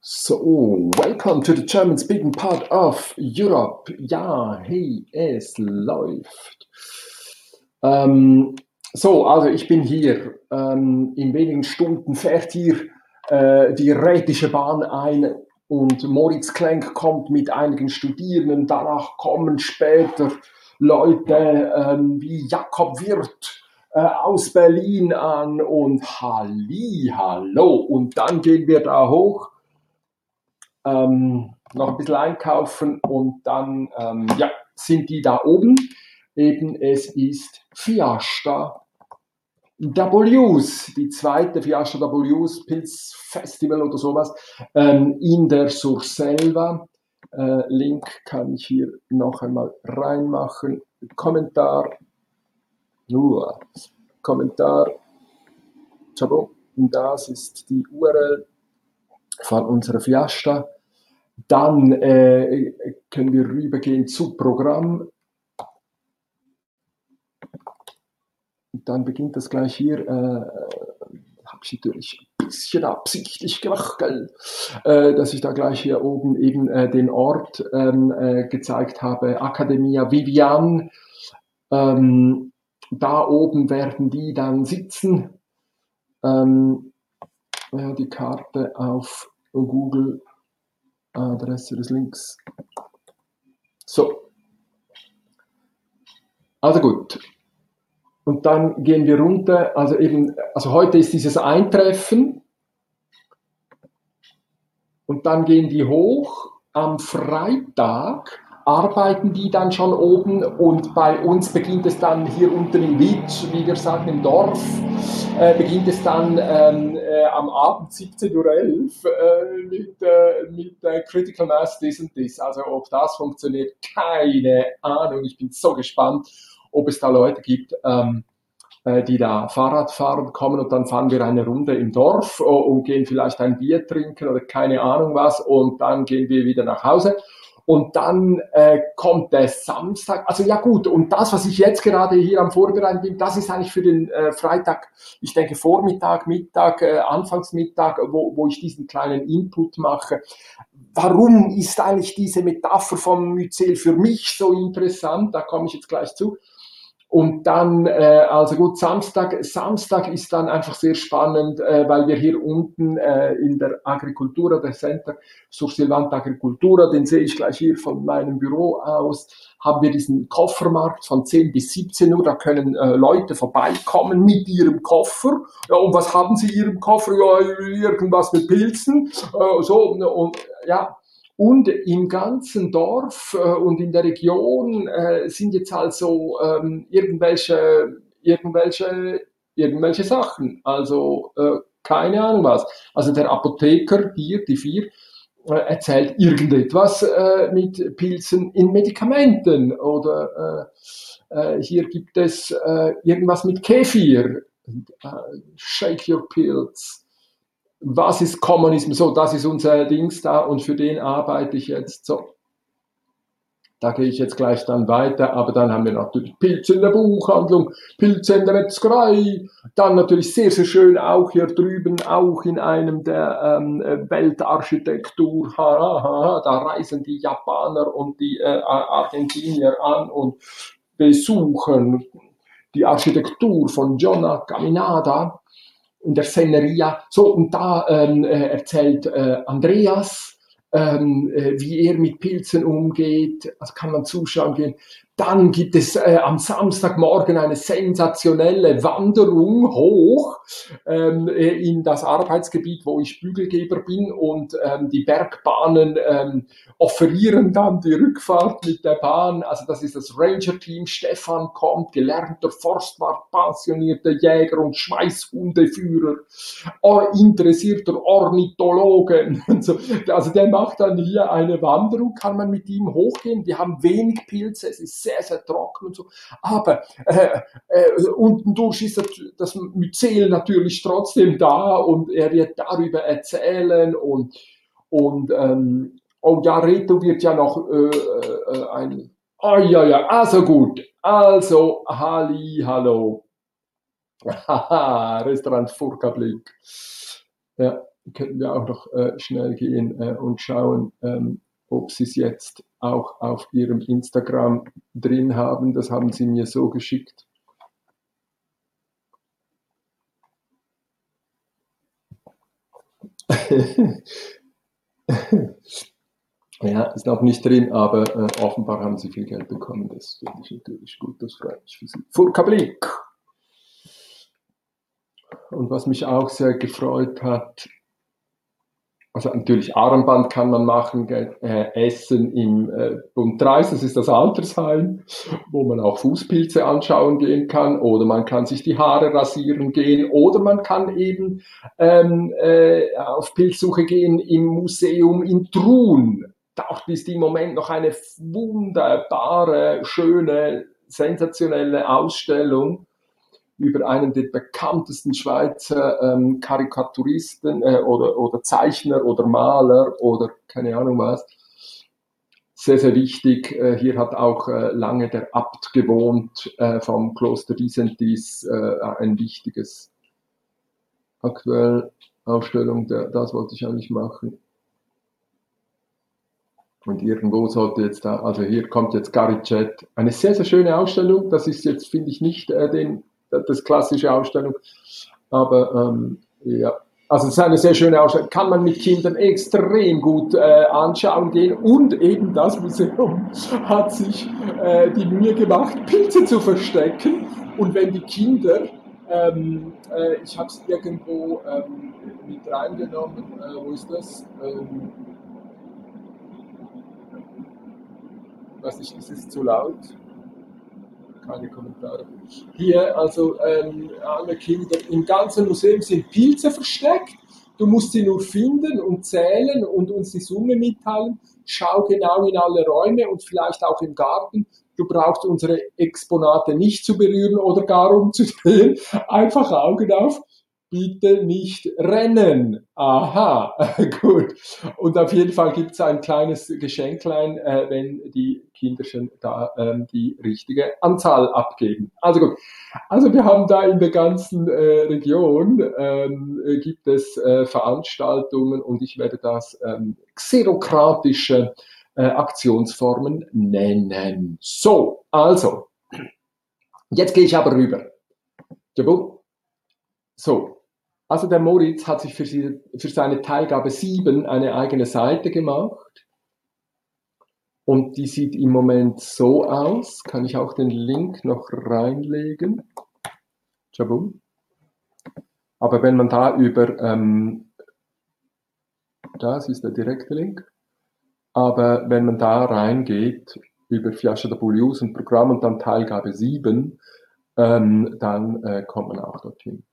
So, welcome to the German speaking part of Europe. Ja, hey, es läuft. Ähm, so, also ich bin hier. Ähm, in wenigen Stunden fährt hier äh, die Rätische Bahn ein und Moritz Klenk kommt mit einigen Studierenden. Danach kommen später Leute ähm, wie Jakob Wirth aus Berlin an und Halli, hallo. Und dann gehen wir da hoch ähm, noch ein bisschen einkaufen und dann ähm, ja, sind die da oben. Eben es ist Fiesta W's, die zweite Fiesta W's Pilz Festival oder sowas ähm, in der Surselva. Äh, Link kann ich hier noch einmal reinmachen. Kommentar. Nur Kommentar. Und das ist die URL von unserer Fiesta. Dann äh, können wir rübergehen zu Programm. Dann beginnt das gleich hier. Äh, Habe ich natürlich ein bisschen absichtlich gemacht, äh, dass ich da gleich hier oben eben äh, den Ort ähm, äh, gezeigt habe. Academia Vivian. Ähm, da oben werden die dann sitzen. Ähm, ja, die Karte auf Google Adresse des Links. So. Also gut. Und dann gehen wir runter. Also eben, also heute ist dieses Eintreffen. Und dann gehen die hoch. Am Freitag arbeiten die dann schon oben und bei uns beginnt es dann hier unten in Witsch, wie wir sagen, im Dorf, äh, beginnt es dann ähm, äh, am Abend 17.11 Uhr äh, mit, äh, mit äh, Critical Mass This and This. Also ob das funktioniert, keine Ahnung. Ich bin so gespannt, ob es da Leute gibt, ähm, äh, die da Fahrrad fahren kommen und dann fahren wir eine Runde im Dorf und gehen vielleicht ein Bier trinken oder keine Ahnung was und dann gehen wir wieder nach Hause. Und dann äh, kommt der Samstag. Also ja gut, und das, was ich jetzt gerade hier am Vorbereiten bin, das ist eigentlich für den äh, Freitag, ich denke Vormittag, Mittag, äh, Anfangsmittag, wo, wo ich diesen kleinen Input mache. Warum ist eigentlich diese Metapher vom Myzel für mich so interessant? Da komme ich jetzt gleich zu. Und dann, äh, also gut, Samstag, Samstag ist dann einfach sehr spannend, äh, weil wir hier unten äh, in der Agricultura, der Center Sursilvant Agricultura, den sehe ich gleich hier von meinem Büro aus, haben wir diesen Koffermarkt von 10 bis 17 Uhr. Da können äh, Leute vorbeikommen mit ihrem Koffer. Ja, und was haben sie in ihrem Koffer? Ja, irgendwas mit Pilzen. Äh, so, und ja, und im ganzen Dorf äh, und in der Region äh, sind jetzt also ähm, irgendwelche, irgendwelche, irgendwelche Sachen. Also äh, keine Ahnung was. Also der Apotheker hier, die vier, äh, erzählt irgendetwas äh, mit Pilzen in Medikamenten oder äh, hier gibt es irgendwas mit Kefir. Shake your pills was ist Kommunismus? So, das ist unser Dings da und für den arbeite ich jetzt. So, da gehe ich jetzt gleich dann weiter, aber dann haben wir natürlich Pilze in der Buchhandlung, Pilze in der Metzgerei, dann natürlich sehr, sehr schön auch hier drüben, auch in einem der ähm, Weltarchitektur, ha, ha, ha, da reisen die Japaner und die äh, Argentinier an und besuchen die Architektur von Gionna Caminada in der Szeneria. So, und da ähm, äh, erzählt äh, Andreas, ähm, äh, wie er mit Pilzen umgeht. Also kann man zuschauen gehen. Dann gibt es äh, am Samstagmorgen eine sensationelle Wanderung hoch ähm, äh, in das Arbeitsgebiet, wo ich Bügelgeber bin und ähm, die Bergbahnen ähm, offerieren dann die Rückfahrt mit der Bahn. Also das ist das Ranger-Team. Stefan kommt, gelernter Forstwart, passionierter Jäger und Schmeißhundeführer, or interessierter Ornithologen. So. Also der macht dann hier eine Wanderung, kann man mit ihm hochgehen. Die haben wenig Pilze, es ist sehr, sehr trocken und so. Aber äh, äh, unten durch ist das Myzel natürlich trotzdem da und er wird darüber erzählen und, und ähm, oh ja, Reto wird ja noch äh, äh, ein, ah ja, ja, also gut, also, Halli, hallo. Haha, Restaurant Furka-Blick. Ja, könnten wir auch noch äh, schnell gehen äh, und schauen, ähm, ob sie es jetzt auch auf ihrem Instagram drin haben. Das haben sie mir so geschickt. ja, ist noch nicht drin, aber äh, offenbar haben sie viel Geld bekommen. Das finde ich natürlich gut, das freut mich für sie. Furka-Blick! Und was mich auch sehr gefreut hat, also natürlich Armband kann man machen, äh, Essen im äh, Bund 30, das ist das Altersheim, wo man auch Fußpilze anschauen gehen kann. Oder man kann sich die Haare rasieren gehen. Oder man kann eben ähm, äh, auf Pilzsuche gehen im Museum in Truun. Dort ist im Moment noch eine wunderbare, schöne, sensationelle Ausstellung über einen der bekanntesten Schweizer ähm, Karikaturisten äh, oder, oder Zeichner oder Maler oder keine Ahnung was. Sehr, sehr wichtig. Äh, hier hat auch äh, lange der Abt gewohnt äh, vom Kloster Disentis, äh, ein wichtiges aktuell Ausstellung, der, das wollte ich eigentlich machen. Und irgendwo sollte jetzt da, also hier kommt jetzt Gary Chat. Eine sehr, sehr schöne Ausstellung. Das ist jetzt, finde ich, nicht äh, den das klassische Ausstellung. Aber ähm, ja, also es ist eine sehr schöne Ausstellung, kann man mit Kindern extrem gut äh, anschauen gehen und eben das Museum hat sich äh, die Mühe gemacht, Pilze zu verstecken und wenn die Kinder, ähm, äh, ich habe es irgendwo ähm, mit reingenommen, äh, wo ist das? Ähm, weiß nicht, ist es zu laut? Keine Kommentare. Hier, also ähm, alle Kinder, im ganzen Museum sind Pilze versteckt. Du musst sie nur finden und zählen und uns die Summe mitteilen. Schau genau in alle Räume und vielleicht auch im Garten. Du brauchst unsere Exponate nicht zu berühren oder gar umzudrehen. Einfach Augen auf bitte nicht rennen. Aha, gut. Und auf jeden Fall gibt es ein kleines Geschenklein, äh, wenn die Kinder schon da ähm, die richtige Anzahl abgeben. Also gut. Also wir haben da in der ganzen äh, Region ähm, gibt es äh, Veranstaltungen und ich werde das ähm, xerokratische äh, Aktionsformen nennen. So, also. Jetzt gehe ich aber rüber. So, also der Moritz hat sich für, sie, für seine Teilgabe 7 eine eigene Seite gemacht. Und die sieht im Moment so aus. Kann ich auch den Link noch reinlegen? Jabum. Aber wenn man da über, ähm, das ist der direkte Link, aber wenn man da reingeht, über Fiascha Bullius und Programm und dann Teilgabe 7, ähm, dann äh, kommt man auch dorthin.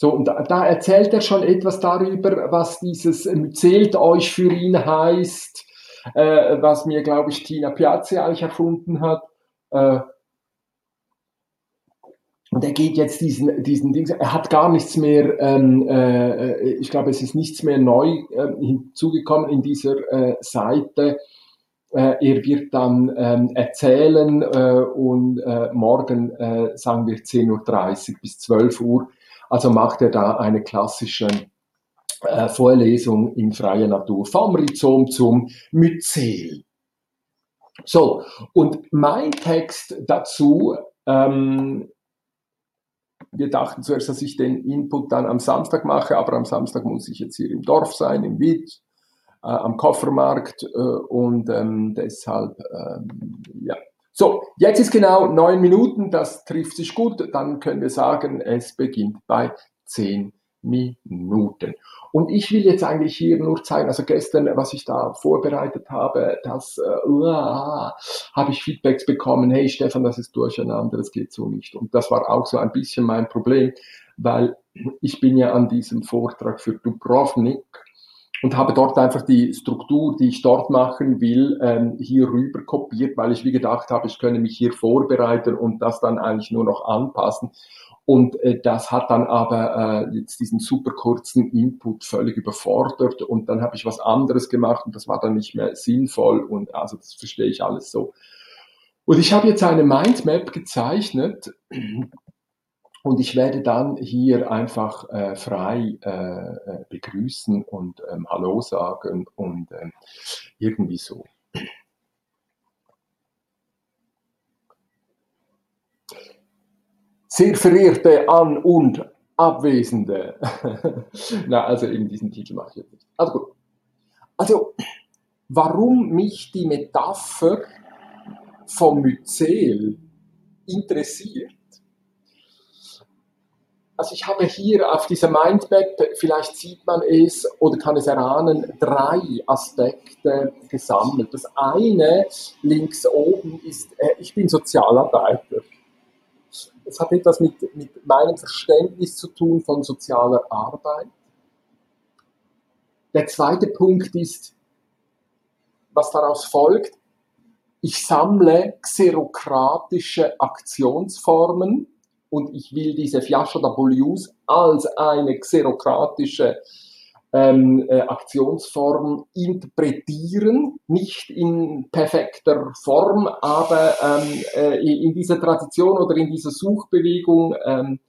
So, und da, da erzählt er schon etwas darüber, was dieses Zählt euch für ihn heißt, äh, was mir, glaube ich, Tina Piazzi eigentlich erfunden hat. Äh, und er geht jetzt diesen, diesen Ding, er hat gar nichts mehr, ähm, äh, ich glaube, es ist nichts mehr neu äh, hinzugekommen in dieser äh, Seite. Äh, er wird dann ähm, erzählen äh, und äh, morgen, äh, sagen wir 10.30 Uhr bis 12 Uhr, also macht er da eine klassische äh, Vorlesung in freier Natur, vom Rhizom zum Myzel. So, und mein Text dazu, ähm, wir dachten zuerst, dass ich den Input dann am Samstag mache, aber am Samstag muss ich jetzt hier im Dorf sein, im Wied, äh, am Koffermarkt äh, und ähm, deshalb, ähm, ja, so, jetzt ist genau neun Minuten, das trifft sich gut, dann können wir sagen, es beginnt bei zehn Minuten. Und ich will jetzt eigentlich hier nur zeigen, also gestern, was ich da vorbereitet habe, das äh, uh, habe ich Feedbacks bekommen, hey Stefan, das ist durcheinander, das geht so nicht. Und das war auch so ein bisschen mein Problem, weil ich bin ja an diesem Vortrag für Dubrovnik und habe dort einfach die Struktur, die ich dort machen will, ähm, hier rüber kopiert, weil ich wie gedacht habe, ich könne mich hier vorbereiten und das dann eigentlich nur noch anpassen. Und äh, das hat dann aber äh, jetzt diesen super kurzen Input völlig überfordert und dann habe ich was anderes gemacht und das war dann nicht mehr sinnvoll und also das verstehe ich alles so. Und ich habe jetzt eine Mindmap gezeichnet Und ich werde dann hier einfach äh, frei äh, äh begrüßen und ähm, Hallo sagen und ähm, irgendwie so. Sehr verehrte An- und Abwesende. Na, also in diesem Titel mache ich jetzt nicht. Also gut. Also, warum mich die Metapher vom Myzel interessiert, also ich habe hier auf dieser Mindmap, vielleicht sieht man es oder kann es erahnen, drei Aspekte gesammelt. Das eine links oben ist, äh, ich bin Sozialarbeiter. Es hat etwas mit, mit meinem Verständnis zu tun von sozialer Arbeit. Der zweite Punkt ist, was daraus folgt, ich sammle xerokratische Aktionsformen und ich will diese Fiasco d'Abolius als eine xerokratische ähm, äh, Aktionsform interpretieren, nicht in perfekter Form, aber ähm, äh, in dieser Tradition oder in dieser Suchbewegung ähm,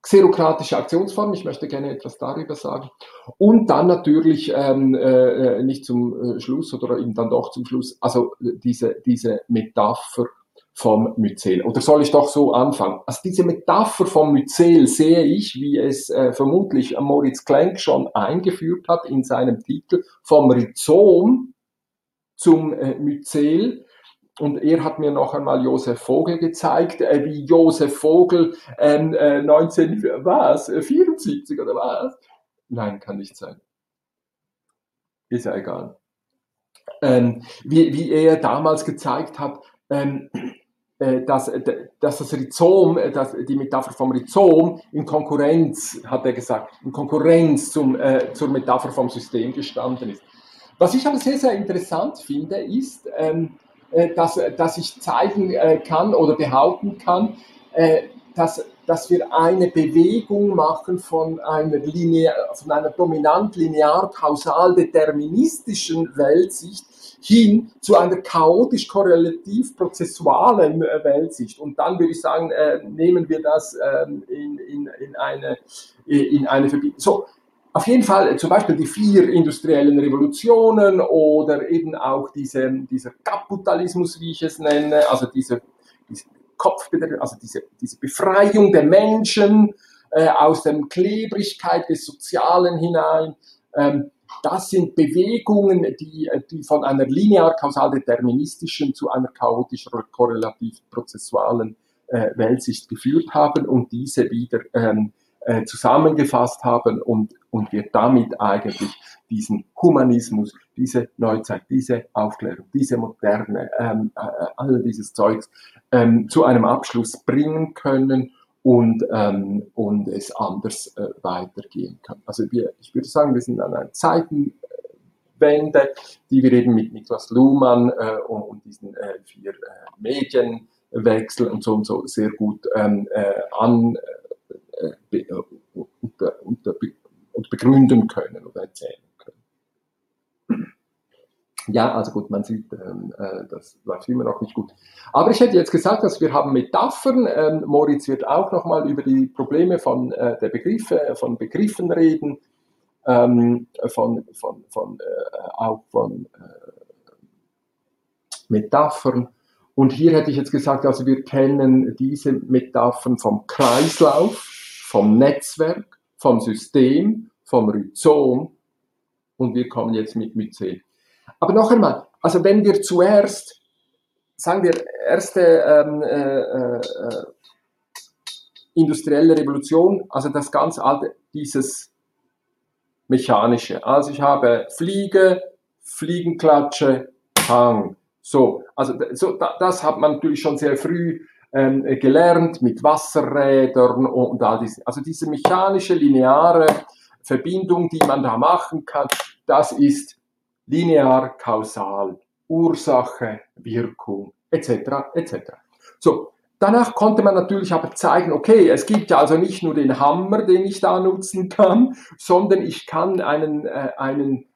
xerokratische Aktionsform. Ich möchte gerne etwas darüber sagen. Und dann natürlich ähm, äh, äh nicht zum äh, Schluss oder eben dann doch zum Schluss, also diese, diese Metapher vom Myzel. Oder soll ich doch so anfangen? Also diese Metapher vom Myzel sehe ich, wie es äh, vermutlich Moritz Klenk schon eingeführt hat in seinem Titel, vom Rhizom zum äh, Myzel. Und er hat mir noch einmal Josef Vogel gezeigt, äh, wie Josef Vogel ähm, äh, 19, was, 74 oder was? Nein, kann nicht sein. Ist ja egal. Ähm, wie, wie er damals gezeigt hat, ähm, äh, dass, äh, dass das Rhizom, äh, dass die Metapher vom Rhizom in Konkurrenz, hat er gesagt, in Konkurrenz zum, äh, zur Metapher vom System gestanden ist. Was ich aber sehr, sehr interessant finde, ist, ähm, dass, dass ich zeigen äh, kann oder behaupten kann, äh, dass, dass wir eine Bewegung machen von einer, linear, von einer dominant linear kausal deterministischen Weltsicht hin zu einer chaotisch korrelativ prozessualen äh, Weltsicht. Und dann würde ich sagen, äh, nehmen wir das äh, in, in, in eine, in eine Verbindung. So, auf jeden Fall zum Beispiel die vier industriellen Revolutionen oder eben auch diese, dieser Kapitalismus, wie ich es nenne, also diese, diese Kopf, also diese, diese Befreiung der Menschen äh, aus der Klebrigkeit des Sozialen hinein. Ähm, das sind Bewegungen, die, die von einer linear kausal deterministischen zu einer chaotisch korrelativ prozessualen äh, Weltsicht geführt haben und diese wieder ähm, äh, zusammengefasst haben und, und wir damit eigentlich diesen Humanismus, diese Neuzeit, diese Aufklärung, diese Moderne, ähm, äh, all dieses Zeugs ähm, zu einem Abschluss bringen können und, ähm, und es anders äh, weitergehen kann. Also wir, ich würde sagen, wir sind an einer Zeitenwende, die wir eben mit Niklas Luhmann äh, und, und, diesen äh, vier äh, Medienwechsel und so und so sehr gut ähm, äh, an äh, be, unter, unter, und begründen können oder erzählen. Ja, also gut, man sieht, ähm, äh, das läuft immer noch nicht gut. Aber ich hätte jetzt gesagt, dass wir haben Metaphern. Ähm, Moritz wird auch nochmal über die Probleme von äh, der Begriffe, von Begriffen reden, ähm, von, von, von äh, auch von äh, Metaphern. Und hier hätte ich jetzt gesagt, also wir kennen diese Metaphern vom Kreislauf, vom Netzwerk, vom System, vom Rhizom und wir kommen jetzt mit Myzel. Aber noch einmal, also wenn wir zuerst, sagen wir, erste ähm, äh, äh, industrielle Revolution, also das ganz alte, dieses mechanische. Also ich habe Fliege, Fliegenklatsche, Hang. So, also so, das hat man natürlich schon sehr früh ähm, gelernt mit Wasserrädern und, und all diese. Also diese mechanische, lineare Verbindung, die man da machen kann, das ist linear, kausal, Ursache, Wirkung, etc., etc. So, danach konnte man natürlich aber zeigen, okay, es gibt ja also nicht nur den Hammer, den ich da nutzen kann, sondern ich kann einen, äh, einen,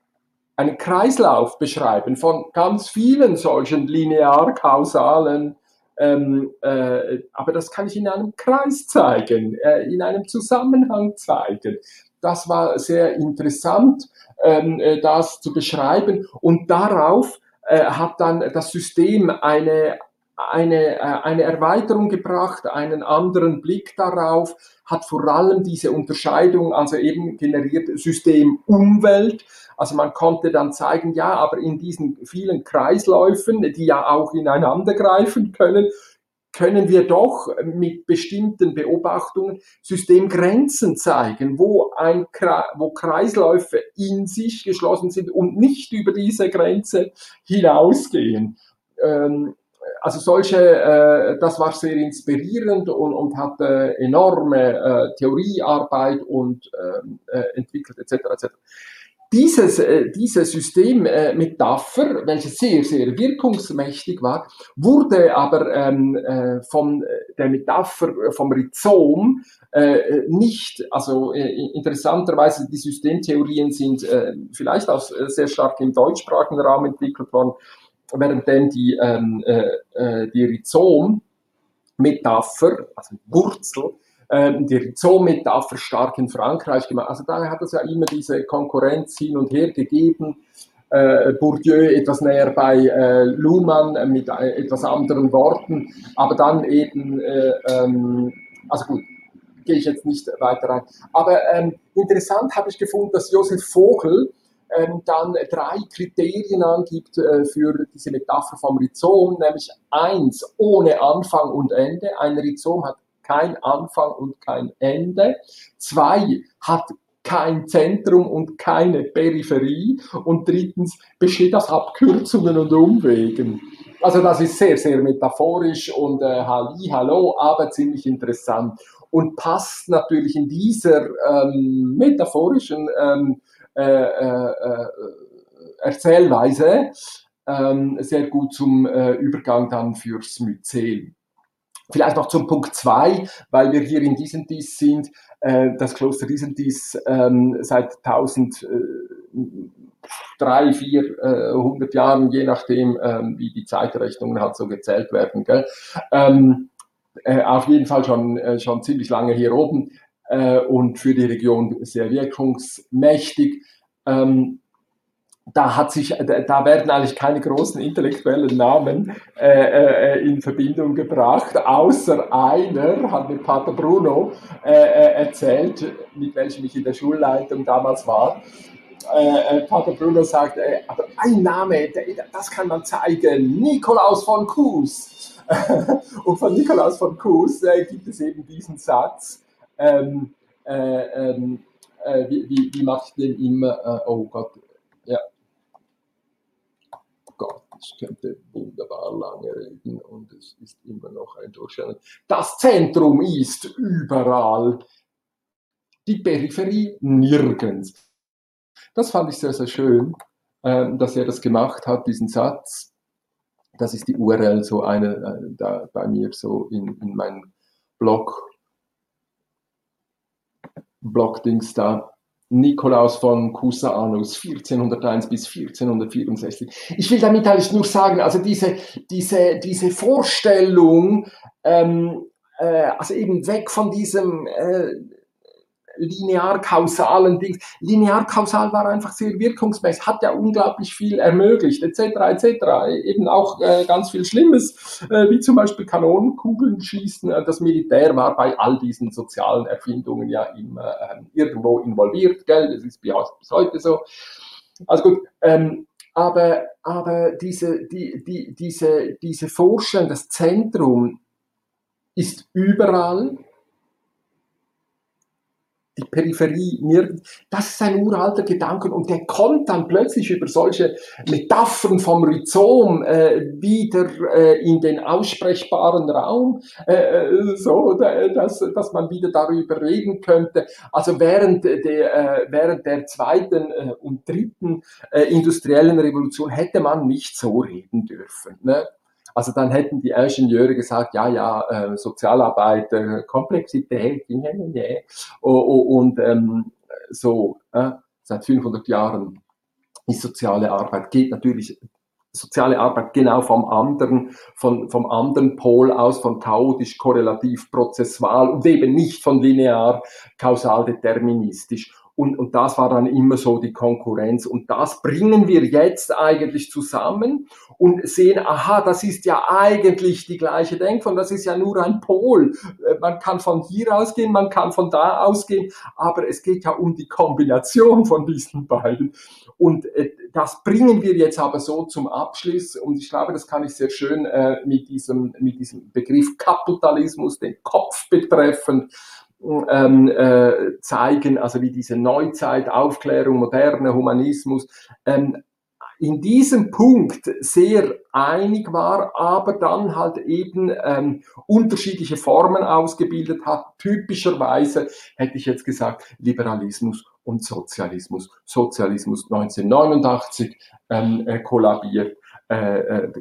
einen Kreislauf beschreiben von ganz vielen solchen linear-kausalen Ähm, äh, aber das kann ich in einem Kreis zeigen, äh, in einem Zusammenhang zeigen. Das war sehr interessant, ähm, äh, das zu beschreiben. Und darauf äh, hat dann das System eine, eine, äh, eine Erweiterung gebracht, einen anderen Blick darauf, hat vor allem diese Unterscheidung, also eben generiert System Umwelt. Also man konnte dann zeigen, ja, aber in diesen vielen Kreisläufen, die ja auch ineinander greifen können, können wir doch mit bestimmten Beobachtungen Systemgrenzen zeigen, wo, ein, wo Kreisläufe in sich geschlossen sind und nicht über diese Grenze hinausgehen. Ähm, also solche, äh, das war sehr inspirierend und, und hat äh, enorme äh, Theoriearbeit und ähm, äh, entwickelt etc. etc. Dieses, äh, dieses System äh, welches sehr, sehr wirkungsmächtig war, wurde aber ähm, äh, von der Metapher vom Rhizom äh, nicht, also äh, interessanterweise die Systemtheorien sind äh, vielleicht auch sehr stark im deutschsprachigen Raum entwickelt worden, währenddem die, ähm, äh, äh, die Rhizom-Metapher, also Wurzel, die Rhizom-Metapher stark in Frankreich gemacht. Also daher hat es ja immer diese Konkurrenz hin und her gegeben. Äh, Bourdieu etwas näher bei äh, Luhmann äh, mit äh, etwas anderen Worten, aber dann eben, äh, ähm, also gut, gehe ich jetzt nicht weiter rein. Aber ähm, interessant habe ich gefunden, dass Josef Vogel ähm, dann drei Kriterien angibt äh, für diese Metapher vom Rhizom, nämlich eins, ohne Anfang und Ende. Ein Rhizom hat kein Anfang und kein Ende. Zwei, hat kein Zentrum und keine Peripherie. Und drittens besteht aus Abkürzungen und Umwegen. Also das ist sehr, sehr metaphorisch und äh, Halli, hallo, aber ziemlich interessant und passt natürlich in dieser ähm, metaphorischen ähm, äh, äh, äh, Erzählweise ähm, sehr gut zum äh, Übergang dann fürs Myzel. Vielleicht noch zum Punkt zwei, weil wir hier in Disentis sind. Äh, das Kloster Disentis ähm, seit 1000 äh, drei, vier, äh, hundert Jahren, je nachdem, ähm, wie die Zeitrechnungen halt so gezählt werden. Gell? Ähm, äh, auf jeden Fall schon, äh, schon ziemlich lange hier oben äh, und für die Region sehr wirkungsmächtig. Ähm, da hat sich, da werden eigentlich keine großen intellektuellen Namen äh, äh, in Verbindung gebracht, außer einer, hat mir Pater Bruno äh, äh, erzählt, mit welchem ich in der Schulleitung damals war. Äh, äh, Pater Bruno sagt, aber ein Name, das kann man zeigen, Nikolaus von Kues. Und von Nikolaus von Kues gibt es eben diesen Satz, ähm, ähm, wie, wie, wie mache ich den immer, oh Gott, ja, Ich könnte wunderbar lange reden und es ist immer noch ein Durchscheinen. Das Zentrum ist überall, die Peripherie nirgends. Das fand ich sehr, sehr schön, ähm, dass er das gemacht hat, diesen Satz. Das ist die URL, so eine äh, da bei mir so in, in meinem Blog, Blog-Dings da. Nikolaus von Cusanus 1401 bis 1464. Ich will damit eigentlich nur sagen, also diese, diese, diese Vorstellung, ähm, äh, also eben weg von diesem äh, linear-kausalen Dings. Linear-kausal war einfach sehr wirkungsmäßig, hat ja unglaublich viel ermöglicht, etc., etc. Eben auch äh, ganz viel Schlimmes, äh, wie zum Beispiel Kanonenkugeln schießen. Äh, das Militär war bei all diesen sozialen Erfindungen ja immer äh, irgendwo involviert, gell? Das ist bis heute so. Also gut, ähm, aber, aber diese, die, die, diese, diese Vorstellung, das Zentrum ist überall, die Peripherie nirgends. Das ist ein uralter Gedanke und der kommt dann plötzlich über solche Metaphern vom Rhizom äh, wieder äh, in den aussprechbaren Raum, äh, äh so dass, dass man wieder darüber reden könnte. Also während der, äh, während der zweiten äh, und dritten äh, industriellen Revolution hätte man nicht so reden dürfen. Ne? Also dann hätten die Ingenieure gesagt, ja, ja, äh, Sozialarbeit, äh, Komplexität, und ähm, so äh, seit 500 Jahren ist soziale Arbeit, geht natürlich soziale Arbeit genau vom anderen, von, vom anderen Pol aus, von chaotisch, korrelativ, prozessual und eben nicht von linear, kausal, deterministisch. Und, und das war dann immer so die Konkurrenz. Und das bringen wir jetzt eigentlich zusammen und sehen, aha, das ist ja eigentlich die gleiche Denkform, das ist ja nur ein Pol. Äh, man kann von hier ausgehen, man kann von da ausgehen, aber es geht ja um die Kombination von diesen beiden. Und äh, das bringen wir jetzt aber so zum Abschluss. Und ich glaube, das kann ich sehr schön äh, mit, diesem, mit diesem Begriff Kapitalismus, den Kopf betreffend, ähm, äh, zeigen, also wie diese Neuzeit, Aufklärung, moderne Humanismus, ähm, in diesem Punkt sehr einig war, aber dann halt eben ähm, unterschiedliche Formen ausgebildet hat. Typischerweise hätte ich jetzt gesagt Liberalismus und Sozialismus. Sozialismus 1989 ähm, äh, kollabiert äh, äh,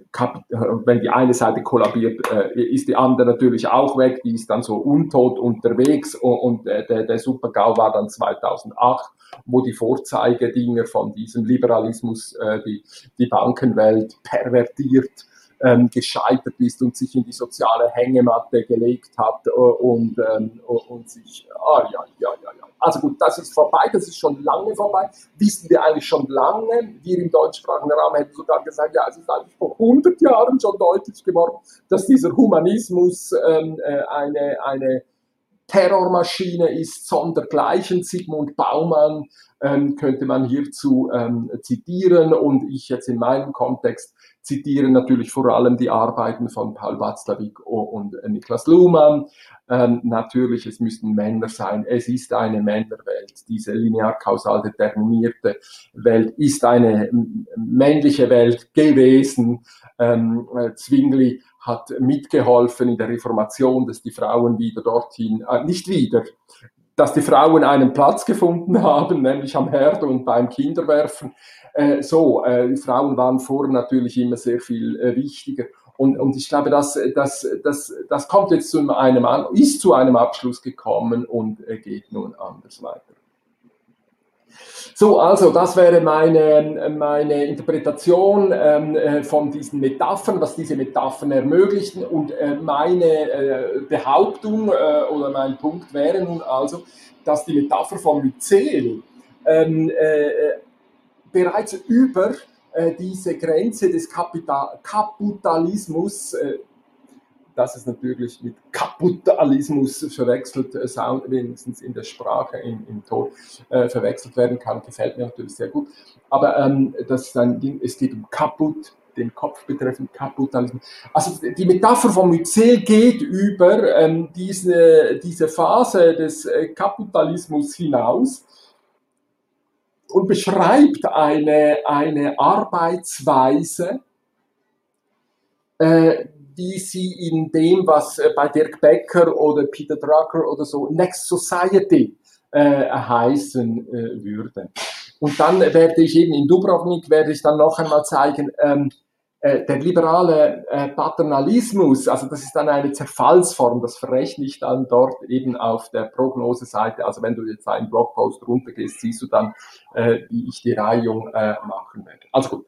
wenn die eine Seite kollabiert, äh, ist die andere natürlich auch weg, die ist dann so untot unterwegs und, der, der Super-GAU war dann 2008, wo die Vorzeigedinger von diesem Liberalismus die, die Bankenwelt pervertiert ähm, gescheitert ist und sich in die soziale Hängematte gelegt hat und, ähm, und sich, ah ja, ja, ja, ja, also gut, das ist vorbei, das ist schon lange vorbei, wissen wir eigentlich schon lange. Wir im deutschsprachigen Raum hätten sogar gesagt, ja, es ist eigentlich vor 100 Jahren schon deutlich geworden, dass dieser Humanismus ähm, äh, eine, eine Terrormaschine ist, sondergleichen. Sigmund Baumann ähm, könnte man hierzu ähm, zitieren und ich jetzt in meinem Kontext zitiere natürlich vor allem die Arbeiten von Paul Watzlawick und Niklas Luhmann. Ähm, natürlich, es müssten Männer sein. Es ist eine Männerwelt. Diese linear-kausal determinierte Welt ist eine männliche Welt gewesen. Ähm, äh, Zwingli hat mitgeholfen in der Reformation, dass die Frauen wieder dorthin, äh, nicht wieder, dass die Frauen einen Platz gefunden haben, nämlich am Herd und beim Kinderwerfen. Äh, so, äh, Frauen waren vorher natürlich immer sehr viel äh, wichtiger. Und, und ich glaube, das, das, das, das kommt jetzt zu einem, ist zu einem Abschluss gekommen und geht nun anders weiter. So, also das wäre meine, meine Interpretation ähm, äh, von diesen Metaphern, was diese Metaphern ermöglichen. Und äh, meine äh, Behauptung äh, oder mein Punkt wäre nun also, dass die Metapher von Myzel ähm, äh, bereits über äh, diese Grenze des Kapital Kapitalismus, dass es natürlich mit Kapitalismus verwechselt, äh, Sound, wenigstens in der Sprache, im, im Ton äh, verwechselt werden kann, gefällt mir natürlich sehr gut. Aber ähm, das ist ein Ding, es geht um kaputt, den Kopf betreffend Kapitalismus. Also die Metapher von Myzel geht über ähm, diese, diese Phase des äh, Kapitalismus hinaus und beschreibt eine, eine Arbeitsweise, äh, wie sie in dem, was äh, bei Dirk Becker oder Peter Drucker oder so Next Society äh, heißen äh, würde. Und dann werde ich eben in Dubrovnik, werde ich dann noch einmal zeigen, ähm, äh, der liberale äh, Paternalismus, also das ist dann eine Zerfallsform, das verrechne ich dann dort eben auf der Prognoseseite. Also wenn du jetzt einen Blogpost runtergehst, siehst du dann, äh, wie ich die Reihung äh, machen werde. Also gut.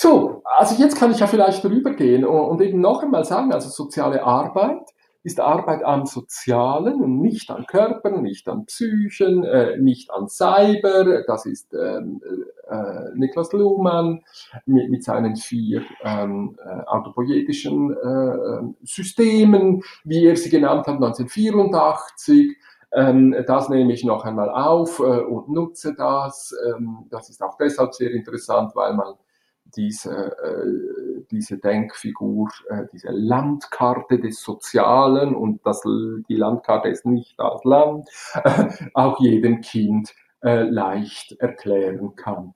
So, also jetzt kann ich ja vielleicht rübergehen und, und eben noch einmal sagen, also soziale Arbeit ist Arbeit am Sozialen und nicht an Körpern, nicht an Psychen, äh, nicht an Cyber. Das ist ähm, äh, Niklas Luhmann mit, mit seinen vier ähm, äh, autopoietischen äh, Systemen, wie er sie genannt hat, 1984. Ähm, das nehme ich noch einmal auf äh, und nutze das. Ähm, das ist auch deshalb sehr interessant, weil man diese, äh, diese Denkfigur, äh, diese Landkarte des Sozialen und das, die Landkarte ist nicht das Land, äh, auch jedem Kind äh, leicht erklären kann.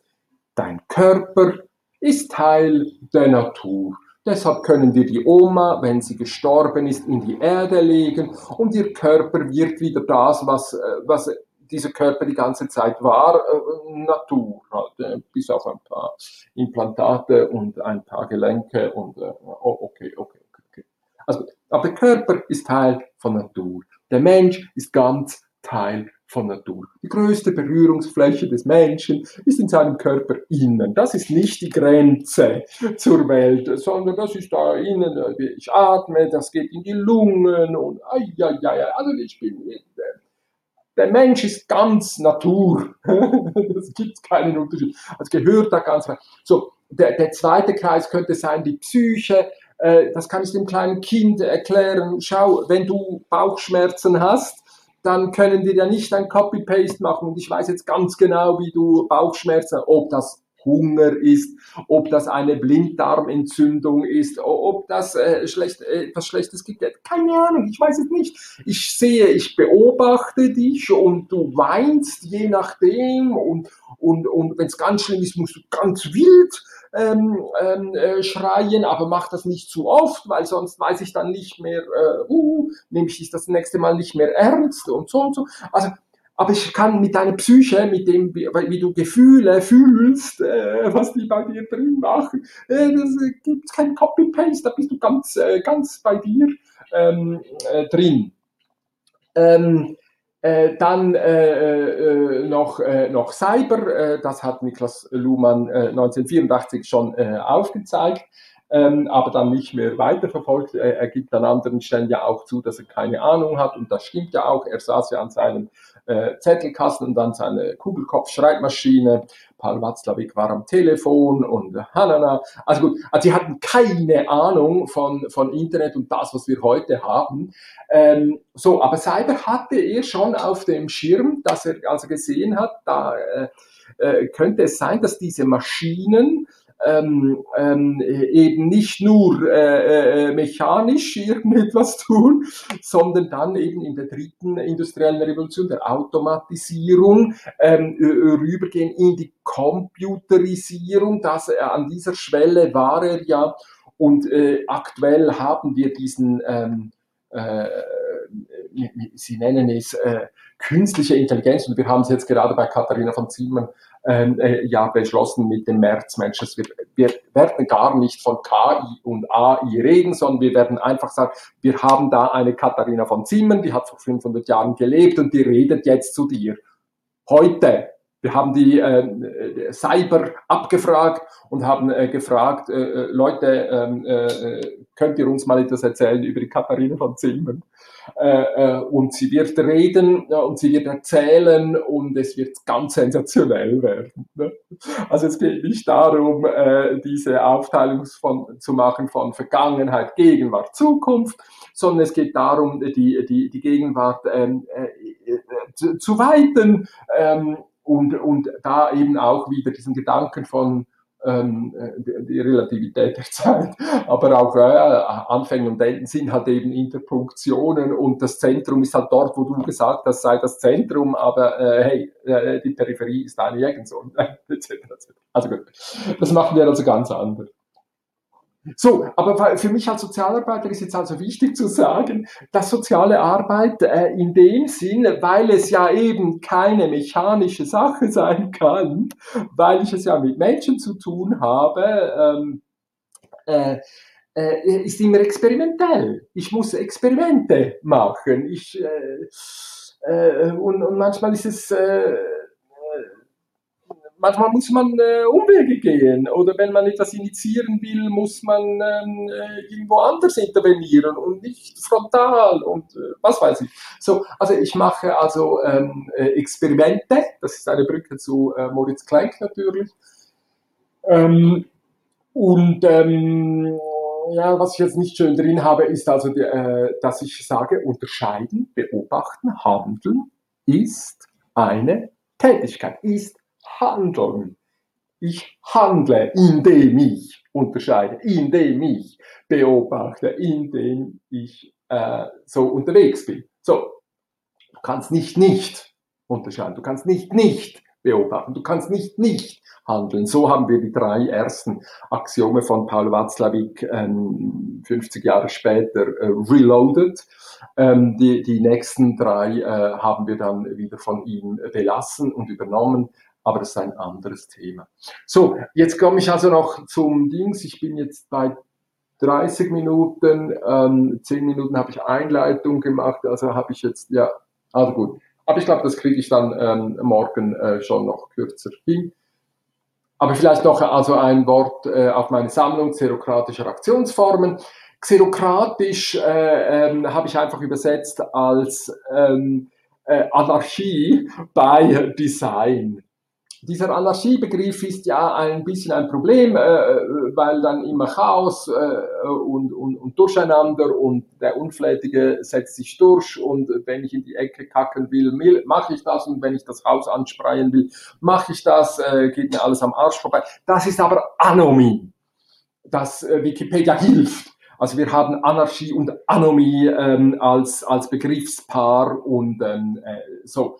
Dein Körper ist Teil der Natur. Deshalb können wir die Oma, wenn sie gestorben ist, in die Erde legen und ihr Körper wird wieder das, was, äh, was dieser Körper die ganze Zeit war, äh, Natur, halt, äh, bis auf ein paar Implantate und ein paar Gelenke und äh, oh, okay, okay, okay. Also, aber der Körper ist Teil von Natur. Der Mensch ist ganz Teil von Natur. Die größte Berührungsfläche des Menschen ist in seinem Körper innen. Das ist nicht die Grenze zur Welt, sondern das ist da innen. Ich atme, das geht in die Lungen und ja, ja, ja. Also ich bin der Mensch ist ganz Natur. das gibt keinen Unterschied. Es gehört da ganz rein. So, der, der zweite Kreis könnte sein die Psyche. Äh, das kann ich dem kleinen Kind erklären. Schau, wenn du Bauchschmerzen hast, dann können wir ja nicht ein Copy-Paste machen. Und ich weiß jetzt ganz genau, wie du Bauchschmerzen, ob das Hunger ist, ob das eine Blinddarmentzündung ist, ob das äh, schlecht, äh, etwas Schlechtes gibt. Keine Ahnung, ich weiß es nicht. Ich sehe, ich beobachte dich und du weinst je nachdem und, und, und wenn es ganz schlimm ist, musst du ganz wild ähm, ähm, äh, schreien, aber mach das nicht zu oft, weil sonst weiß ich dann nicht mehr, äh, uh, nehme ich das nächste Mal nicht mehr ernst und so und so. Also, aber ich kann mit deiner Psyche, mit dem, wie, du Gefühle fühlst, äh, was die bei dir drin machen, äh, das äh, gibt kein Copy-Paste, da bist du ganz, äh, ganz bei dir ähm, äh, drin. Ähm, äh, dann noch, noch Cyber, das hat Niklas Luhmann äh, 1984 schon aufgezeigt, ähm, aber dann nicht mehr weiterverfolgt. Er, er gibt an anderen Stellen ja auch zu, dass er keine Ahnung hat und das stimmt ja auch. Er saß ja an seinem äh, Zettelkasten und dann seine Kugelkopf-Schreibmaschine. Paul Watzlawick war am Telefon und hanana. Also gut, also sie hatten keine Ahnung von, von Internet und das, was wir heute haben. Ähm, so, aber Cyber hatte er schon auf dem Schirm, dass er also gesehen hat, da äh, äh, könnte es sein, dass diese Maschinen ähm, ähm, eben nicht nur äh, äh, mechanisch irgendetwas tun, sondern dann eben in der dritten industriellen Revolution, der Automatisierung, ähm, rübergehen in die Computerisierung. Das, äh, an dieser Schwelle war er ja und äh, aktuell haben wir diesen ähm, äh, Sie nennen es äh, künstliche Intelligenz und wir haben es jetzt gerade bei Katharina von Zimmern ähm, äh, ja beschlossen mit dem März, Mensch, wir, wir werden gar nicht von KI und AI reden, sondern wir werden einfach sagen, wir haben da eine Katharina von Zimmern, die hat vor 500 Jahren gelebt und die redet jetzt zu dir. Heute. Wir haben die äh, Cyber abgefragt und haben äh, gefragt, äh, äh Leute, ähm, äh, könnt ihr uns mal etwas erzählen über die Katharina von Zimmern? Äh, äh, und sie wird reden und sie wird erzählen und es wird ganz sensationell werden. Ne? Also es geht nicht darum, äh, diese Aufteilung von, zu machen von Vergangenheit, Gegenwart, Zukunft, sondern es geht darum, die, die, die Gegenwart ähm, äh, zu, zu weiten ähm, und, und da eben auch wieder diesen Gedanken von ähm, die, die Relativität der Zeit, aber auch äh, Anfänge und Enden sind halt eben Interpunktionen und das Zentrum ist halt dort, wo du gesagt hast, sei das Zentrum, aber äh, hey, äh, die Peripherie ist eine irgendso. Also gut, das machen wir also ganz anders. So, aber für mich als Sozialarbeiter ist jetzt also wichtig zu sagen, dass soziale Arbeit äh, in dem Sinne, weil es ja eben keine mechanische Sache sein kann, weil ich es ja mit Menschen zu tun habe, ähm, äh, äh, ist immer experimentell. Ich muss Experimente machen. Ich, äh, äh, und, und manchmal ist es äh, manchmal muss man äh, Umwege gehen oder wenn man etwas initiieren will, muss man ähm, äh, irgendwo anders intervenieren und nicht frontal und äh, was weiß ich. So, also ich mache also ähm, äh, Experimente, das ist eine Brücke zu äh, Moritz Klenk natürlich. Ähm, und ähm, ja, was ich jetzt nicht schön drin habe, ist also, die, äh, dass ich sage, unterscheiden, beobachten, handeln ist eine Tätigkeit, ist handeln. Ich handle, indem ich unterscheide, indem ich beobachte, indem ich äh, so unterwegs bin. So, du kannst nicht nicht unterscheiden, du kannst nicht nicht beobachten, du kannst nicht nicht handeln. So haben wir die drei ersten Axiome von Paul Watzlawick ähm, 50 Jahre später äh, reloaded. Ähm, die, die nächsten drei äh, haben wir dann wieder von ihm belassen und übernommen aber das ist ein anderes Thema. So, jetzt komme ich also noch zum Dings. Ich bin jetzt bei 30 Minuten, ähm, 10 Minuten habe ich Einleitung gemacht, also habe ich jetzt, ja, also gut. Aber ich glaube, das kriege ich dann ähm, morgen äh, schon noch kürzer hin. Aber vielleicht noch also ein Wort äh, auf meine Sammlung xerokratischer Aktionsformen. Xerokratisch äh, ähm, habe ich einfach übersetzt als ähm, äh, Anarchie bei Design dieser Anarchiebegriff ist ja ein bisschen ein Problem, äh, weil dann immer Chaos äh, und, und, und Durcheinander und der Unflätige setzt sich durch und wenn ich in die Ecke kacken will, mache ich das und wenn ich das Haus anspreien will, mache ich das, äh, geht mir alles am Arsch vorbei. Das ist aber Anomie, das äh, Wikipedia hilft. Also wir haben Anarchie und Anomie ähm, als, als Begriffspaar und ähm, äh, so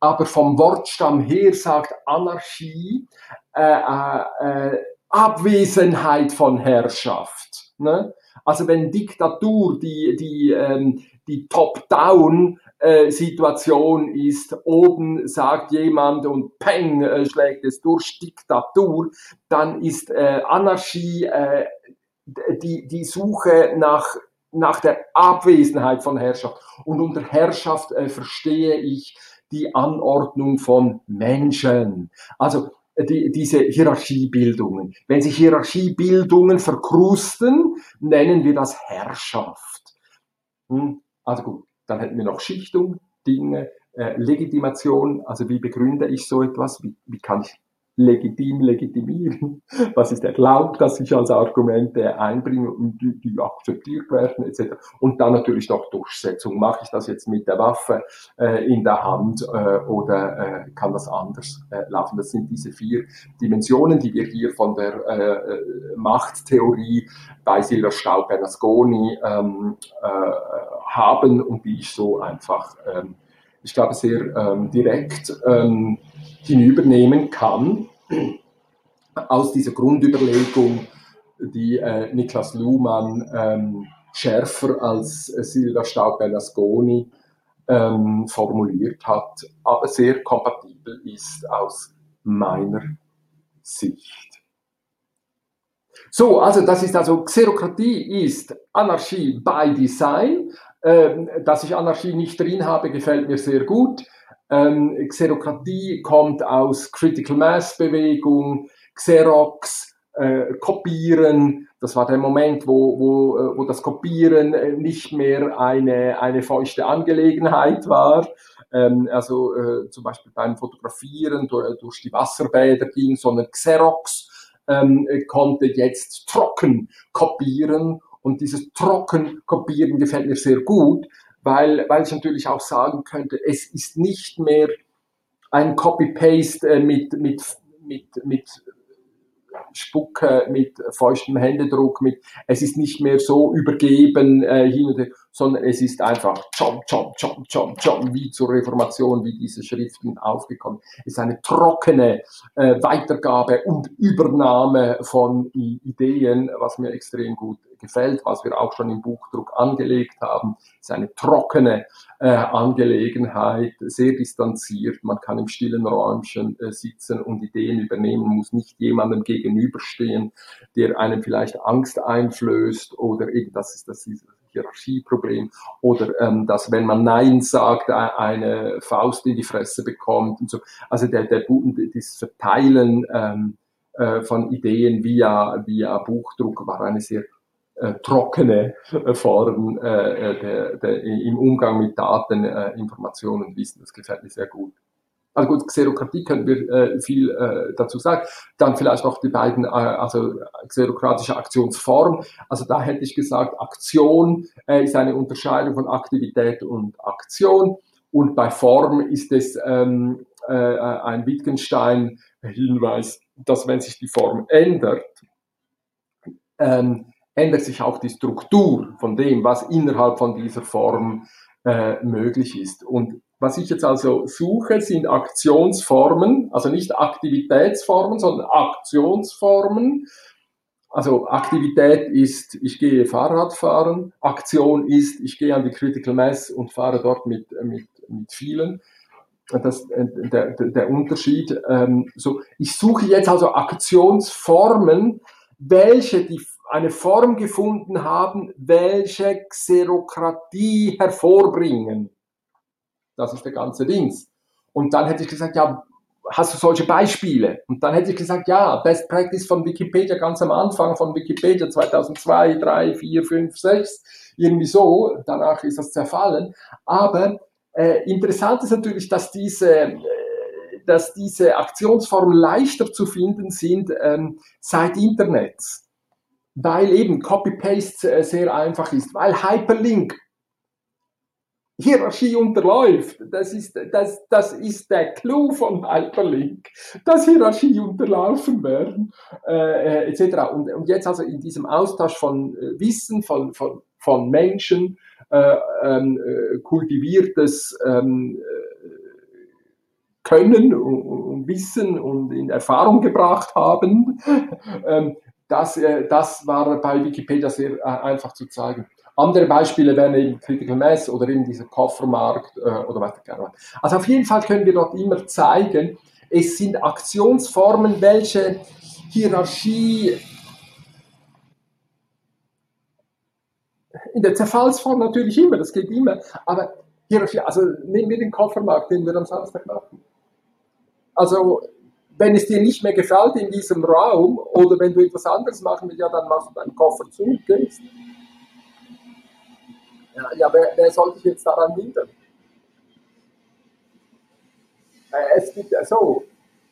aber vom Wortstamm her sagt Anarchie äh, äh, äh, Abwesenheit von Herrschaft. Ne? Also wenn Diktatur die, die, ähm, die Top-Down äh, Situation ist, oben sagt jemand und peng äh, schlägt es durch Diktatur, dann ist äh, Anarchie äh, die, die Suche nach, nach der Abwesenheit von Herrschaft. Und unter Herrschaft äh, verstehe ich die Anordnung von Menschen. Also die, diese Hierarchiebildungen. Wenn sich Hierarchiebildungen verkrusten, nennen wir das Herrschaft. Hm? Also gut, dann hätten wir noch Schichtung, Dinge, äh, Legitimation, also wie begründe ich so etwas, wie, wie kann ich legitim legitimieren, was ist erlaubt, dass ich als Argumente einbringe und die, die akzeptiert werden etc. Und dann natürlich noch Durchsetzung. Mache ich das jetzt mit der Waffe äh, in der Hand äh, oder äh, kann das anders äh, laufen? Das sind diese vier Dimensionen, die wir hier von der äh, Machttheorie bei Silver Staub Bernasconi ähm, äh, haben und die ich so einfach, ähm, ich glaube, sehr ähm, direkt ähm, hinübernehmen kann aus dieser Grundüberlegung, die äh, Niklas Luhmann ähm, schärfer als äh, Silvia Staub-Bernasconi ähm, formuliert hat, aber sehr kompatibel ist aus meiner Sicht. So, also das ist also Xerokratie ist Anarchie by Design. Ähm, dass ich Anarchie nicht drin habe, gefällt mir sehr gut. Ähm, Xerokratie kommt aus Critical Mass Bewegung, Xerox, äh, Kopieren. Das war der Moment, wo, wo, äh, wo das Kopieren äh, nicht mehr eine, eine feuchte Angelegenheit war. Ähm, also äh, zum Beispiel beim Fotografieren durch, durch die Wasserbäder ging, sondern Xerox ähm, konnte jetzt trocken kopieren. Und dieses trocken kopieren gefällt mir sehr gut, weil, weil ich natürlich auch sagen könnte, es ist nicht mehr ein Copy-Paste äh, mit, mit, mit, mit Spucke, mit feuchtem Händedruck, mit, es ist nicht mehr so übergeben äh, hin und her, sondern es ist einfach chom, chom, chom, chom, chom, wie zur Reformation, wie diese Schriften aufgekommen. Es ist eine trockene äh, Weitergabe und Übernahme von Ideen, was mir extrem gut gefällt, was wir auch schon im Buchdruck angelegt haben, ist eine trockene äh, Angelegenheit, sehr distanziert. Man kann im stillen Räumchen äh, sitzen und Ideen übernehmen, muss nicht jemandem gegenüberstehen, der einem vielleicht Angst einflößt oder eben das ist das Hierarchieproblem oder ähm, dass wenn man Nein sagt, eine Faust in die Fresse bekommt und so. Also der, der, das Verteilen ähm, äh, von Ideen via, via Buchdruck war eine sehr äh, trockene Form äh, äh, der, der, im Umgang mit Daten, äh, Informationen und Wissen. Das gefällt mir sehr gut. Also gut, Xerokratie können wir äh, viel äh, dazu sagen. Dann vielleicht noch die beiden, äh, also xerokratische Aktionsform. Also da hätte ich gesagt, Aktion äh, ist eine Unterscheidung von Aktivität und Aktion. Und bei Form ist es ähm, äh, ein Wittgenstein-Hinweis, dass wenn sich die Form ändert, ähm, ändert sich auch die Struktur von dem, was innerhalb von dieser Form äh, möglich ist. Und was ich jetzt also suche, sind Aktionsformen, also nicht Aktivitätsformen, sondern Aktionsformen. Also Aktivität ist, ich gehe Fahrrad fahren, Aktion ist, ich gehe an die Critical Mass und fahre dort mit, mit, mit vielen. Das, der, der, der Unterschied. Ähm, so, ich suche jetzt also Aktionsformen, welche die eine Form gefunden haben, welche Xerokratie hervorbringen. Das ist der ganze Dings. Und dann hätte ich gesagt, ja, hast du solche Beispiele? Und dann hätte ich gesagt, ja, Best Practice von Wikipedia ganz am Anfang von Wikipedia 2002, 3, 4, 5, 6, irgendwie so. Danach ist das zerfallen. Aber äh, interessant ist natürlich, dass diese, äh, dass diese Aktionsformen leichter zu finden sind ähm, seit Internet. Weil eben Copy-Paste äh, sehr einfach ist, weil Hyperlink Hierarchie unterläuft. Das ist, das, das ist der Clou von Hyperlink, dass Hierarchie unterlaufen werden, äh, äh etc. Und, und jetzt also in diesem Austausch von äh, Wissen, von, von, von Menschen, äh, ähm, äh, kultiviertes ähm, äh, Können und, und, Wissen und in Erfahrung gebracht haben, ähm, das, äh, das war bei Wikipedia sehr äh, einfach zu zeigen. Andere Beispiele wären eben Critical Mass oder eben dieser Koffermarkt äh, oder weiter. Also auf jeden Fall können wir dort immer zeigen, es sind Aktionsformen, welche Hierarchie in der Zerfallsform natürlich immer, das geht immer, aber Hierarchie, also nehmen wir den Koffermarkt, den wir am Samstag machen. Also wenn es dir nicht mehr gefällt in diesem Raum oder wenn du etwas anderes machen willst, ja, dann machst du deinen Koffer zu und gehst. Ja, wer, wer soll dich jetzt daran hindern? Äh, es gibt ja so.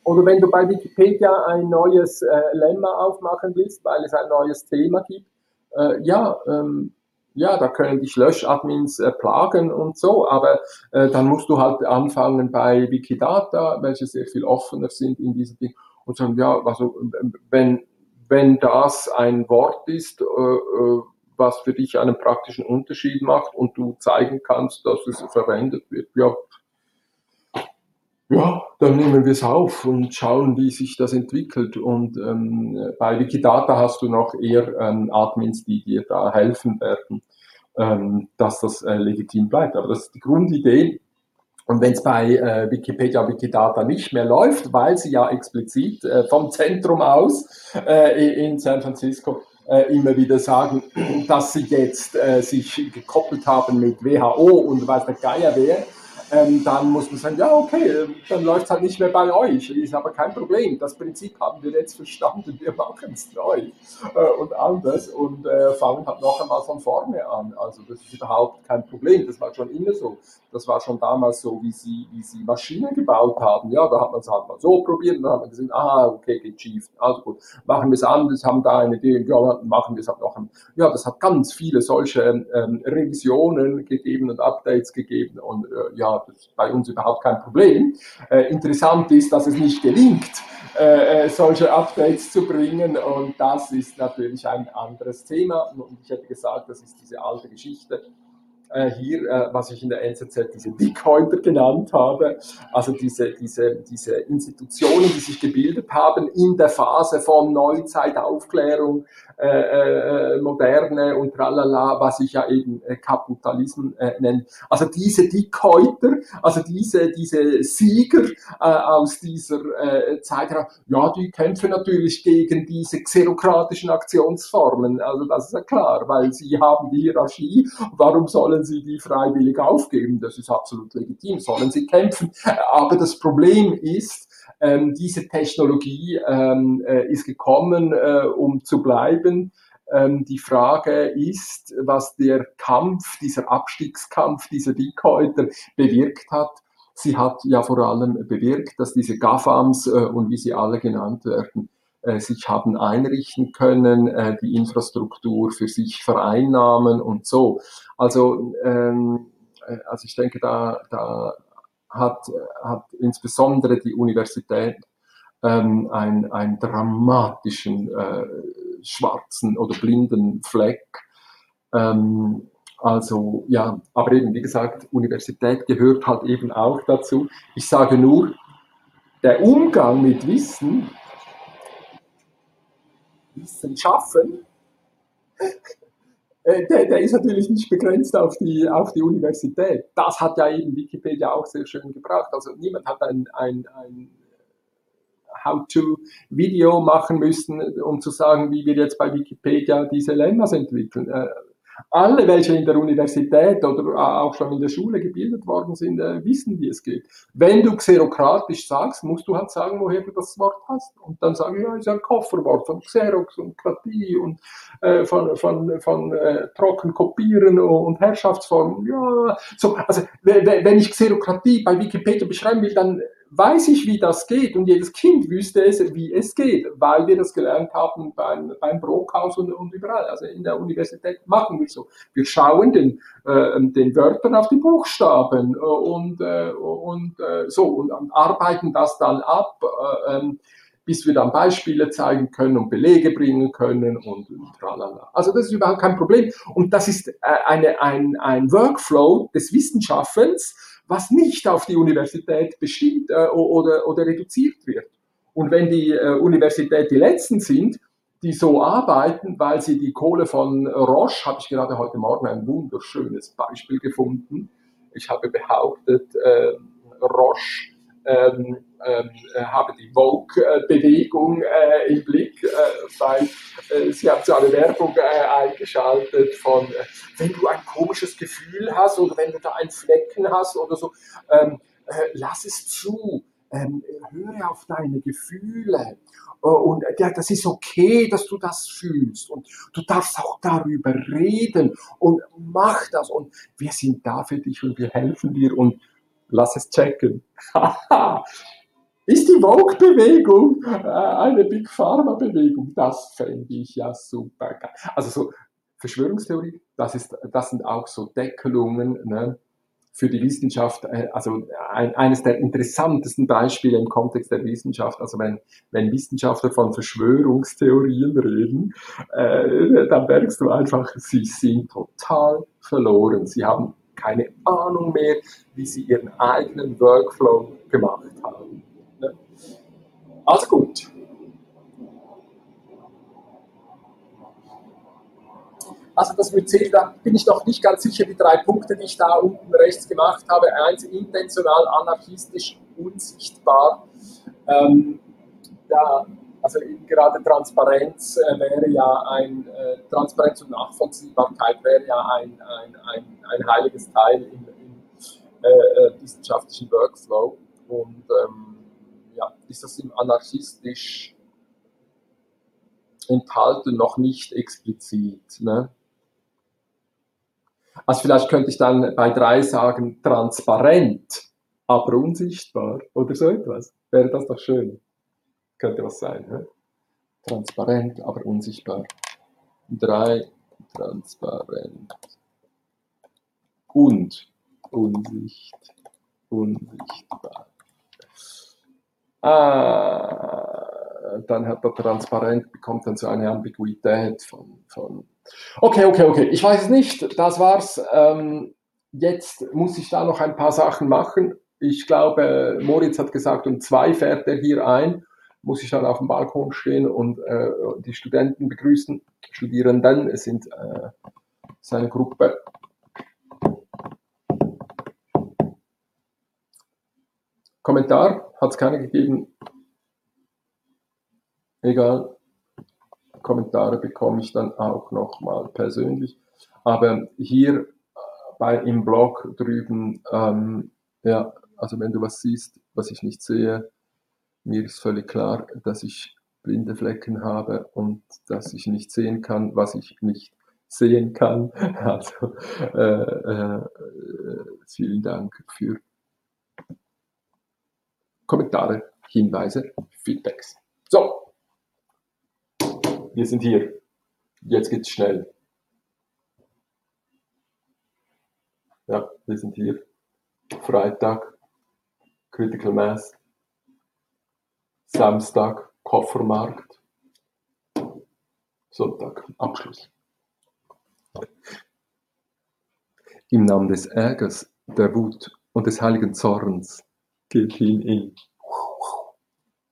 Oder wenn du bei Wikipedia ein neues äh, Lemma aufmachen willst, weil es ein neues Thema gibt, äh, ja, ähm, ja, da können dich Löschadmins äh, plagen und so, aber äh, dann musst du halt anfangen bei Wikidata, welche sehr viel offener sind in diesem Ding und sagen, ja, also wenn, wenn das ein Wort ist, äh, äh was für dich einen praktischen Unterschied macht und du zeigen kannst, dass es verwendet wird. Ja, ja, dann nehmen wir es auf und schauen, wie sich das entwickelt. Und ähm, bei Wikidata hast du noch eher ähm, Admins, die dir da helfen werden, ähm, dass das äh, legitim bleibt. Aber das ist die Grundidee. Und wenn es bei äh, Wikipedia, Wikidata nicht mehr läuft, weil sie ja explizit äh, vom Zentrum aus äh, in San Francisco immer wieder sagen, dass sie jetzt äh, sich gekoppelt haben mit WHO und weiß der Geier wer, ähm, dann muss man sagen, ja, okay, ähm, dann läuft es halt nicht mehr bei euch. Ist aber kein Problem. Das Prinzip haben wir jetzt verstanden. Wir machen es neu äh, und anders und äh, fangen halt noch einmal von vorne an. Also das ist überhaupt kein Problem. Das war schon immer so. Das war schon damals so, wie sie, wie sie Maschinen gebaut haben. Ja, da hat man es halt mal so probiert und dann hat man gesehen, aha, okay, geht schief. Also gut, machen wir es anders, haben da eine Idee, ja, machen wir es halt noch einmal. Ja, das hat ganz viele solche ähm, Revisionen gegeben und Updates gegeben und äh, ja, das ist bei uns überhaupt kein Problem. Äh, interessant ist, dass es nicht gelingt, äh, äh, solche Updates zu bringen. Und das ist natürlich ein anderes Thema. Und ich hätte gesagt, das ist diese alte Geschichte äh, hier, äh, was ich in der NZZ diese Dickhäuter genannt habe, also diese, diese, diese Institutionen, die sich gebildet haben in der Phase von Neuzeit, Aufklärung, äh, äh, Moderne und tralala, was ich ja eben äh, Kapitalismus äh, nenne. Also diese Dickhäuter, also diese, diese Sieger äh, aus dieser äh, Zeit, ja, die kämpfen natürlich gegen diese xerokratischen Aktionsformen, also das ist ja klar, weil sie haben die Hierarchie, warum sollen sie die freiwillig aufgeben? Das ist absolut legitim, sollen sie kämpfen. Aber das Problem ist, ähm, diese Technologie ähm, äh, ist gekommen, äh, um zu bleiben. Ähm, die Frage ist, was der Kampf, dieser Abstiegskampf dieser Dickhäuter bewirkt hat. Sie hat ja vor allem bewirkt, dass diese GAFAMs äh, und wie sie alle genannt werden, sich haben einrichten können, äh, die Infrastruktur für sich vereinnahmen und so. Also, ähm, äh, also ich denke, da, da hat, hat insbesondere die Universität ähm, einen, einen dramatischen äh, schwarzen oder blinden Fleck. Ähm, also ja, aber eben wie gesagt, Universität gehört halt eben auch dazu. Ich sage nur, der Umgang mit Wissen, Wissen schaffen, äh, der, der, ist natürlich nicht begrenzt auf die, auf die Universität. Das hat ja eben Wikipedia auch sehr schön gebracht. Also niemand hat ein, ein, ein How-to-Video machen müssen, um zu sagen, wie wir jetzt bei Wikipedia diese Lemmas entwickeln. Alle, welche in der Universität oder auch schon in der Schule gebildet worden sind, äh, wissen, wie es geht. Wenn du xerokratisch sagst, musst du halt sagen, woher du das Wort hast. Und dann sagen, ja, ist ein Kofferwort von Xerox und Kratie und äh, von, von, von äh, trocken kopieren und Herrschaftsformen. Ja, so, also wenn ich Xerokratie bei Wikipedia beschreiben will, dann weiß ich, wie das geht und jedes Kind wüsste es, wie es geht, weil wir das gelernt haben beim, beim Brockhaus und, und überall. Also in der Universität machen wir so. Wir schauen den, äh, den Wörtern auf die Buchstaben äh, und, äh, und äh, so und arbeiten das dann ab. Äh, ähm, bis wir dann Beispiele zeigen können und Belege bringen können und, und tralala. Also das ist überhaupt kein Problem. Und das ist äh, eine, ein, ein Workflow des Wissenschaftens, was nicht auf die Universität bestimmt äh, oder, oder reduziert wird. Und wenn die äh, Universität die Letzten sind, die so arbeiten, weil sie die Kohle von Roche, habe ich gerade heute Morgen ein wunderschönes Beispiel gefunden. Ich habe behauptet, äh, Roche ähm, ähm, äh, habe die Vogue-Bewegung äh, im Blick, äh, weil äh, sie haben so eine Werbung äh, eingeschaltet von, äh, wenn du ein komisches Gefühl hast oder wenn du da einen Flecken hast oder so, ähm, lass es zu. Ähm, höre auf deine Gefühle. Und ja, das ist okay, dass du das fühlst. Und du darfst auch darüber reden. Und mach das. Und wir sind da für dich und wir helfen dir. Und lass es checken. Ist die Vogue-Bewegung äh, eine Big Pharma-Bewegung? Das fände ich ja super geil. Also so Verschwörungstheorie, das, ist, das sind auch so Deckelungen ne, für die Wissenschaft. Äh, also ein, eines der interessantesten Beispiele im Kontext der Wissenschaft. Also wenn, wenn Wissenschaftler von Verschwörungstheorien reden, äh, dann merkst du einfach, sie sind total verloren. Sie haben keine Ahnung mehr, wie sie ihren eigenen Workflow gemacht haben. Also gut. Also das mit C, da bin ich noch nicht ganz sicher, die drei Punkte, die ich da unten rechts gemacht habe. Eins, intentional, anarchistisch, unsichtbar. Ähm, ja, also gerade Transparenz äh, wäre ja ein, äh, Transparenz und Nachvollziehbarkeit wäre ja ein, ein, ein, ein heiliges Teil im, im äh, äh, wissenschaftlichen Workflow. Und ähm, ja, ist das im anarchistisch enthalten noch nicht explizit. Ne? Also vielleicht könnte ich dann bei drei sagen, transparent, aber unsichtbar oder so etwas. Wäre das doch schön. Könnte was sein. Ne? Transparent, aber unsichtbar. Drei, transparent. Und unsicht, unsichtbar. Ah, dann hat er transparent, bekommt dann so eine Ambiguität von, von Okay, okay, okay. Ich weiß es nicht. Das war's. Ähm, jetzt muss ich da noch ein paar Sachen machen. Ich glaube, Moritz hat gesagt, um zwei fährt er hier ein muss ich dann auf dem Balkon stehen und äh, die Studenten begrüßen. Studierenden, es sind äh, seine Gruppe. Kommentar hat es keine gegeben. Egal. Kommentare bekomme ich dann auch nochmal persönlich. Aber hier äh, bei, im Blog drüben, ähm, ja, also wenn du was siehst, was ich nicht sehe, mir ist völlig klar, dass ich blinde Flecken habe und dass ich nicht sehen kann, was ich nicht sehen kann. Also äh, äh, vielen Dank für Kommentare, Hinweise, Feedbacks. So, wir sind hier. Jetzt geht's schnell. Ja, wir sind hier. Freitag, Critical Mass. Samstag Koffermarkt, Sonntag Abschluss. Im Namen des Ärgers, der Wut und des heiligen Zorns geht hin in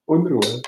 Unruhe.